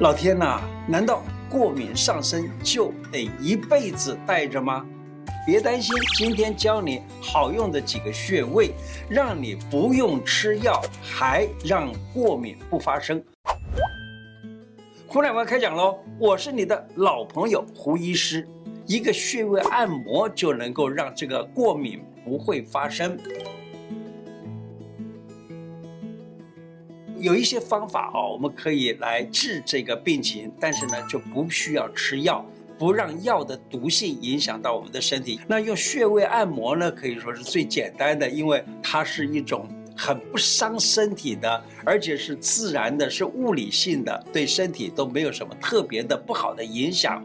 老天呐，难道过敏上身就得一辈子带着吗？别担心，今天教你好用的几个穴位，让你不用吃药，还让过敏不发生。胡乃文开讲喽！我是你的老朋友胡医师，一个穴位按摩就能够让这个过敏不会发生。有一些方法哦，我们可以来治这个病情，但是呢，就不需要吃药。不让药的毒性影响到我们的身体，那用穴位按摩呢，可以说是最简单的，因为它是一种很不伤身体的，而且是自然的，是物理性的，对身体都没有什么特别的不好的影响。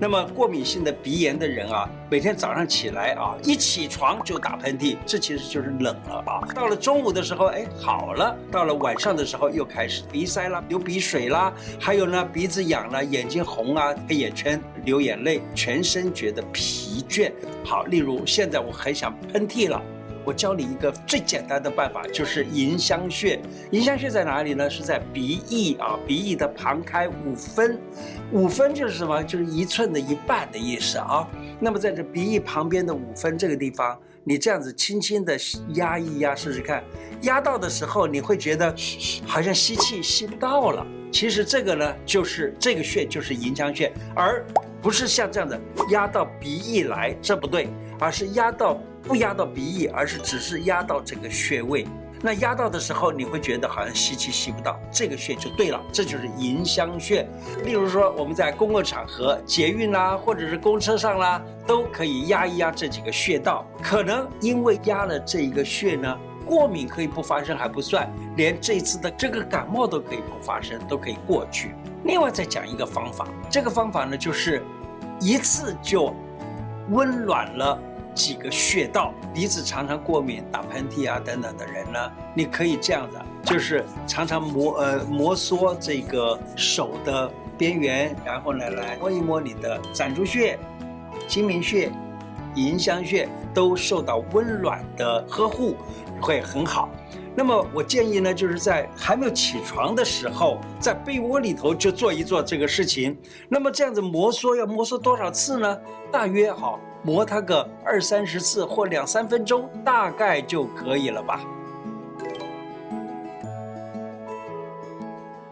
那么过敏性的鼻炎的人啊，每天早上起来啊，一起床就打喷嚏，这其实就是冷了啊。到了中午的时候，哎，好了；到了晚上的时候，又开始鼻塞啦、流鼻水啦，还有呢，鼻子痒了、眼睛红啊、黑眼圈、流眼泪、全身觉得疲倦。好，例如现在我很想喷嚏了。我教你一个最简单的办法，就是迎香穴。迎香穴在哪里呢？是在鼻翼啊，鼻翼的旁开五分，五分就是什么？就是一寸的一半的意思啊。那么在这鼻翼旁边的五分这个地方，你这样子轻轻的压一压，试试看。压到的时候，你会觉得好像吸气吸不到了。其实这个呢，就是这个穴就是迎香穴，而不是像这样的压到鼻翼来，这不对，而是压到。不压到鼻翼，而是只是压到这个穴位。那压到的时候，你会觉得好像吸气吸不到，这个穴就对了，这就是迎香穴。例如说，我们在公共场合、捷运啦，或者是公车上啦，都可以压一压这几个穴道。可能因为压了这一个穴呢，过敏可以不发生还不算，连这次的这个感冒都可以不发生，都可以过去。另外再讲一个方法，这个方法呢，就是一次就温暖了。几个穴道，鼻子常常过敏、打喷嚏啊等等的人呢，你可以这样子，就是常常摩呃摩挲这个手的边缘，然后呢来摸一摸你的攒竹穴、睛明穴、迎香穴，都受到温暖的呵护，会很好。那么我建议呢，就是在还没有起床的时候，在被窝里头就做一做这个事情。那么这样子摩挲要摩挲多少次呢？大约好。磨它个二三十次或两三分钟，大概就可以了吧。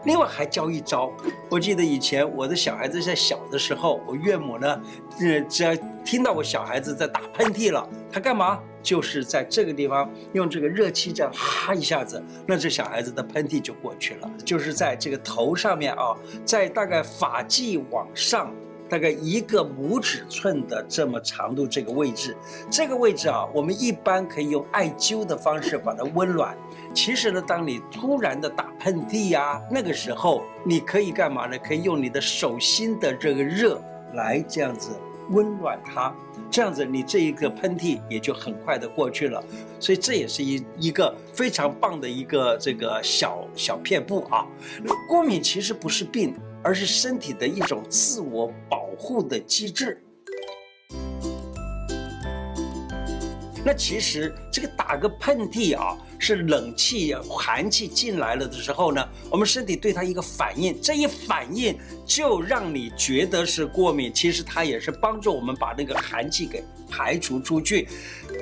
另外还教一招，我记得以前我的小孩子在小的时候，我岳母呢，呃，只要听到我小孩子在打喷嚏了，他干嘛？就是在这个地方用这个热气这样哈一下子，那这小孩子的喷嚏就过去了。就是在这个头上面啊，在大概发际往上。大概一个拇指寸的这么长度，这个位置，这个位置啊，我们一般可以用艾灸的方式把它温暖。其实呢，当你突然的打喷嚏呀，那个时候你可以干嘛呢？可以用你的手心的这个热来这样子温暖它，这样子你这一个喷嚏也就很快的过去了。所以这也是一一个非常棒的一个这个小小片布啊。过敏其实不是病。而是身体的一种自我保护的机制。那其实这个打个喷嚏啊，是冷气、寒气进来了的时候呢，我们身体对它一个反应，这一反应就让你觉得是过敏。其实它也是帮助我们把那个寒气给排除出去。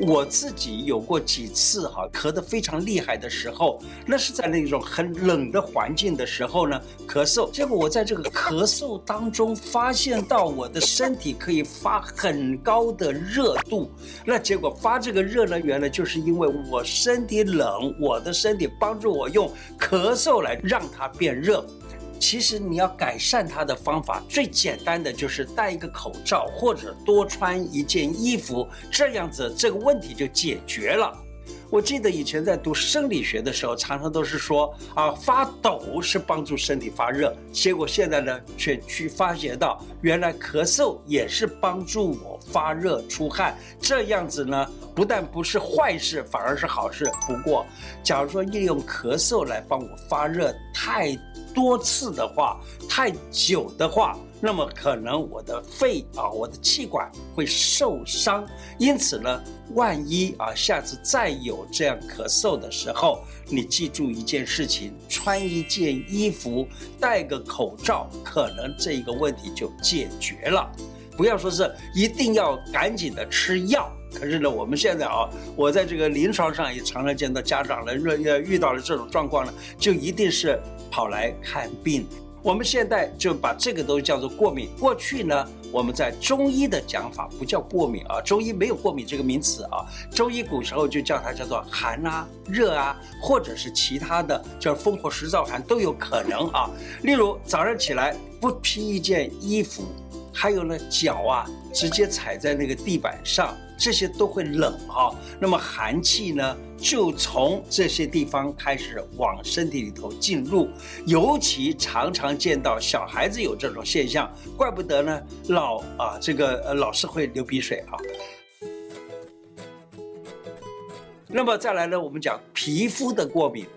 我自己有过几次哈、咳得非常厉害的时候，那是在那种很冷的环境的时候呢，咳嗽。结果我在这个咳嗽当中发现到我的身体可以发很高的热度，那结果发这个热呢，原来就是因为我身体冷，我的身体帮助我用咳嗽来让它变热。其实你要改善它的方法，最简单的就是戴一个口罩，或者多穿一件衣服，这样子这个问题就解决了。我记得以前在读生理学的时候，常常都是说啊，发抖是帮助身体发热，结果现在呢，却去发觉到原来咳嗽也是帮助我发热出汗，这样子呢，不但不是坏事，反而是好事。不过，假如说利用咳嗽来帮我发热太多次的话，太久的话，那么可能我的肺啊，我的气管会受伤。因此呢，万一啊，下次再有这样咳嗽的时候，你记住一件事情：穿一件衣服，戴个口罩，可能这个问题就解决了。不要说是一定要赶紧的吃药。可是呢，我们现在啊，我在这个临床上也常常见到家长呢，若要遇到了这种状况呢，就一定是跑来看病。我们现在就把这个都叫做过敏。过去呢，我们在中医的讲法不叫过敏啊，中医没有过敏这个名词啊。中医古时候就叫它叫做寒啊、热啊，或者是其他的叫风火湿燥寒都有可能啊。例如早上起来不披一件衣服，还有呢脚啊直接踩在那个地板上。这些都会冷哈，那么寒气呢，就从这些地方开始往身体里头进入，尤其常常见到小孩子有这种现象，怪不得呢老啊这个呃老是会流鼻水啊。那么再来呢，我们讲皮肤的过敏。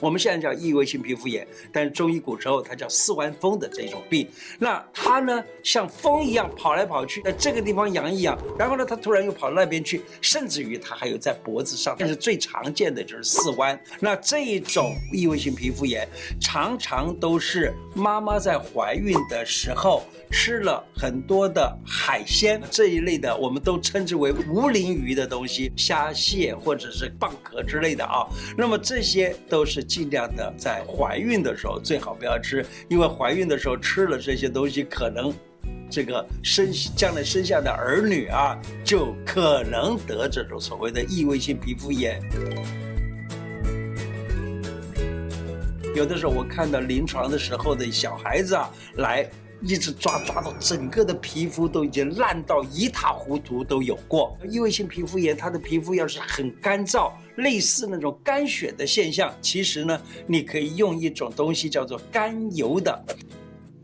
我们现在叫异位性皮肤炎，但是中医古时候它叫四弯风的这种病。那它呢，像风一样跑来跑去，在这个地方痒一痒，然后呢，它突然又跑到那边去，甚至于它还有在脖子上。但是最常见的就是四弯。那这一种异位性皮肤炎，常常都是妈妈在怀孕的时候。吃了很多的海鲜这一类的，我们都称之为无鳞鱼的东西，虾蟹或者是蚌壳之类的啊。那么这些都是尽量的在怀孕的时候最好不要吃，因为怀孕的时候吃了这些东西，可能这个生将来生下的儿女啊，就可能得这种所谓的异位性皮肤炎。有的时候我看到临床的时候的小孩子啊来。一直抓抓到整个的皮肤都已经烂到一塌糊涂，都有过。异位性皮肤炎，它的皮肤要是很干燥，类似那种干癣的现象，其实呢，你可以用一种东西叫做甘油的，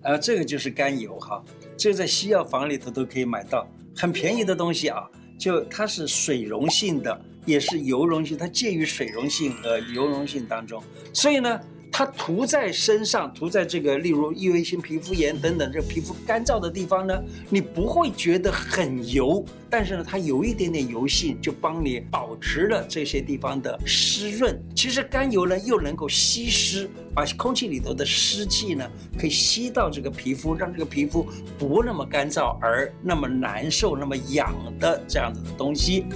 呃，这个就是甘油哈，这个在西药房里头都可以买到，很便宜的东西啊，就它是水溶性的，也是油溶性，它介于水溶性和油溶性当中，所以呢。它涂在身上，涂在这个，例如异位性皮肤炎等等，这皮肤干燥的地方呢，你不会觉得很油，但是呢，它有一点点油性，就帮你保持了这些地方的湿润。其实甘油呢，又能够吸湿，把空气里头的湿气呢，可以吸到这个皮肤，让这个皮肤不那么干燥，而那么难受，那么痒的这样子的东西。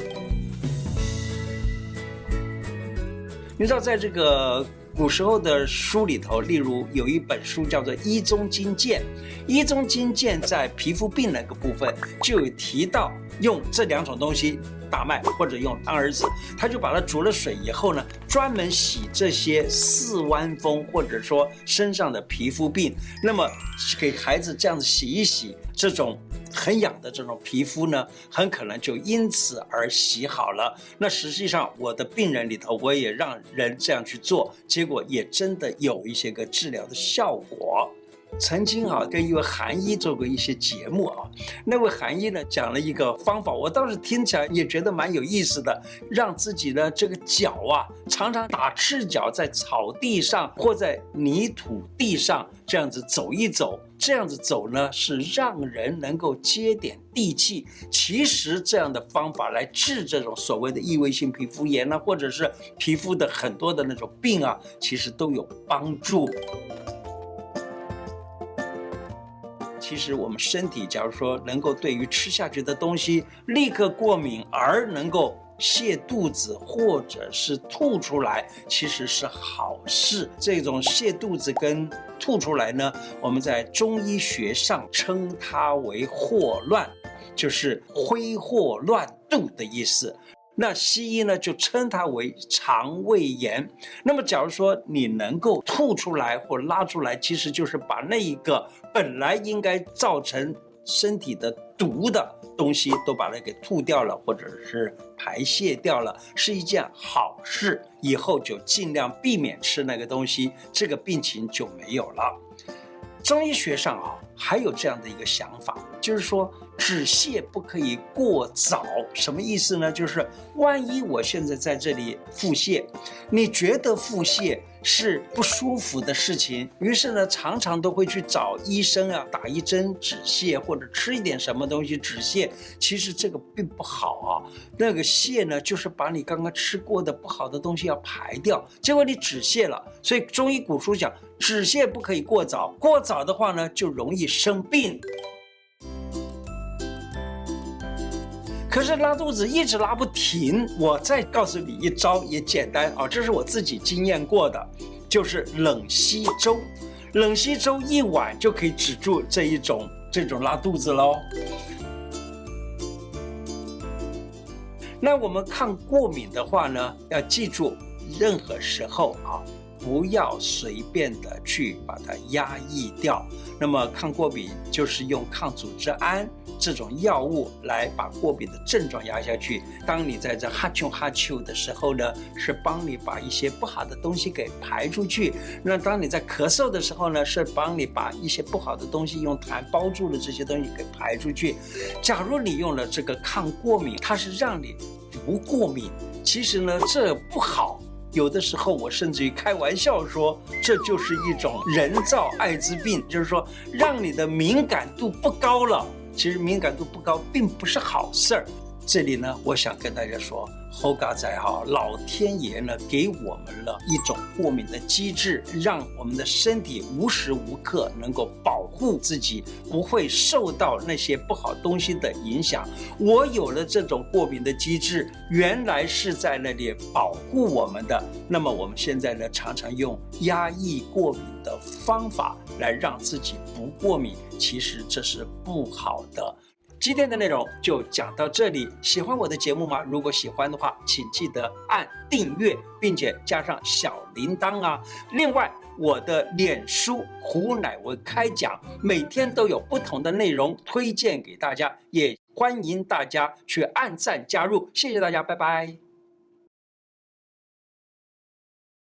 你知道，在这个。古时候的书里头，例如有一本书叫做《医中金鉴》，《医中金鉴》在皮肤病那个部分就有提到，用这两种东西，大麦或者用当儿子，他就把它煮了水以后呢，专门洗这些四弯风或者说身上的皮肤病，那么给孩子这样子洗一洗，这种。很痒的这种皮肤呢，很可能就因此而洗好了。那实际上，我的病人里头，我也让人这样去做，结果也真的有一些个治疗的效果。曾经啊，跟一位韩医做过一些节目啊，那位韩医呢讲了一个方法，我倒是听起来也觉得蛮有意思的，让自己的这个脚啊，常常打赤脚在草地上或在泥土地上这样子走一走，这样子走呢是让人能够接点地气。其实这样的方法来治这种所谓的异位性皮肤炎呢，或者是皮肤的很多的那种病啊，其实都有帮助。其实我们身体，假如说能够对于吃下去的东西立刻过敏，而能够泻肚子或者是吐出来，其实是好事。这种泻肚子跟吐出来呢，我们在中医学上称它为霍乱，就是挥霍乱肚的意思。那西医呢就称它为肠胃炎。那么，假如说你能够吐出来或拉出来，其实就是把那一个本来应该造成身体的毒的东西都把它给吐掉了，或者是排泄掉了，是一件好事。以后就尽量避免吃那个东西，这个病情就没有了。中医学上啊，还有这样的一个想法。就是说止泻不可以过早，什么意思呢？就是万一我现在在这里腹泻，你觉得腹泻是不舒服的事情，于是呢，常常都会去找医生啊，打一针止泻，或者吃一点什么东西止泻。其实这个并不好啊，那个泻呢，就是把你刚刚吃过的不好的东西要排掉，结果你止泻了。所以中医古书讲，止泻不可以过早，过早的话呢，就容易生病。可是拉肚子一直拉不停，我再告诉你一招也简单啊，这是我自己经验过的，就是冷稀粥，冷稀粥一碗就可以止住这一种这种拉肚子喽。那我们抗过敏的话呢，要记住，任何时候啊。不要随便的去把它压抑掉。那么抗过敏就是用抗组织胺这种药物来把过敏的症状压下去。当你在这哈啾哈啾的时候呢，是帮你把一些不好的东西给排出去。那当你在咳嗽的时候呢，是帮你把一些不好的东西用痰包住了这些东西给排出去。假如你用了这个抗过敏，它是让你不过敏，其实呢这不好。有的时候，我甚至于开玩笑说，这就是一种人造艾滋病，就是说让你的敏感度不高了。其实敏感度不高并不是好事儿。这里呢，我想跟大家说。猴嘎仔哈，老天爷呢给我们了一种过敏的机制，让我们的身体无时无刻能够保护自己，不会受到那些不好东西的影响。我有了这种过敏的机制，原来是在那里保护我们的。那么我们现在呢，常常用压抑过敏的方法来让自己不过敏，其实这是不好的。今天的内容就讲到这里。喜欢我的节目吗？如果喜欢的话，请记得按订阅，并且加上小铃铛啊。另外，我的脸书胡乃文开讲，每天都有不同的内容推荐给大家，也欢迎大家去按赞加入。谢谢大家，拜拜。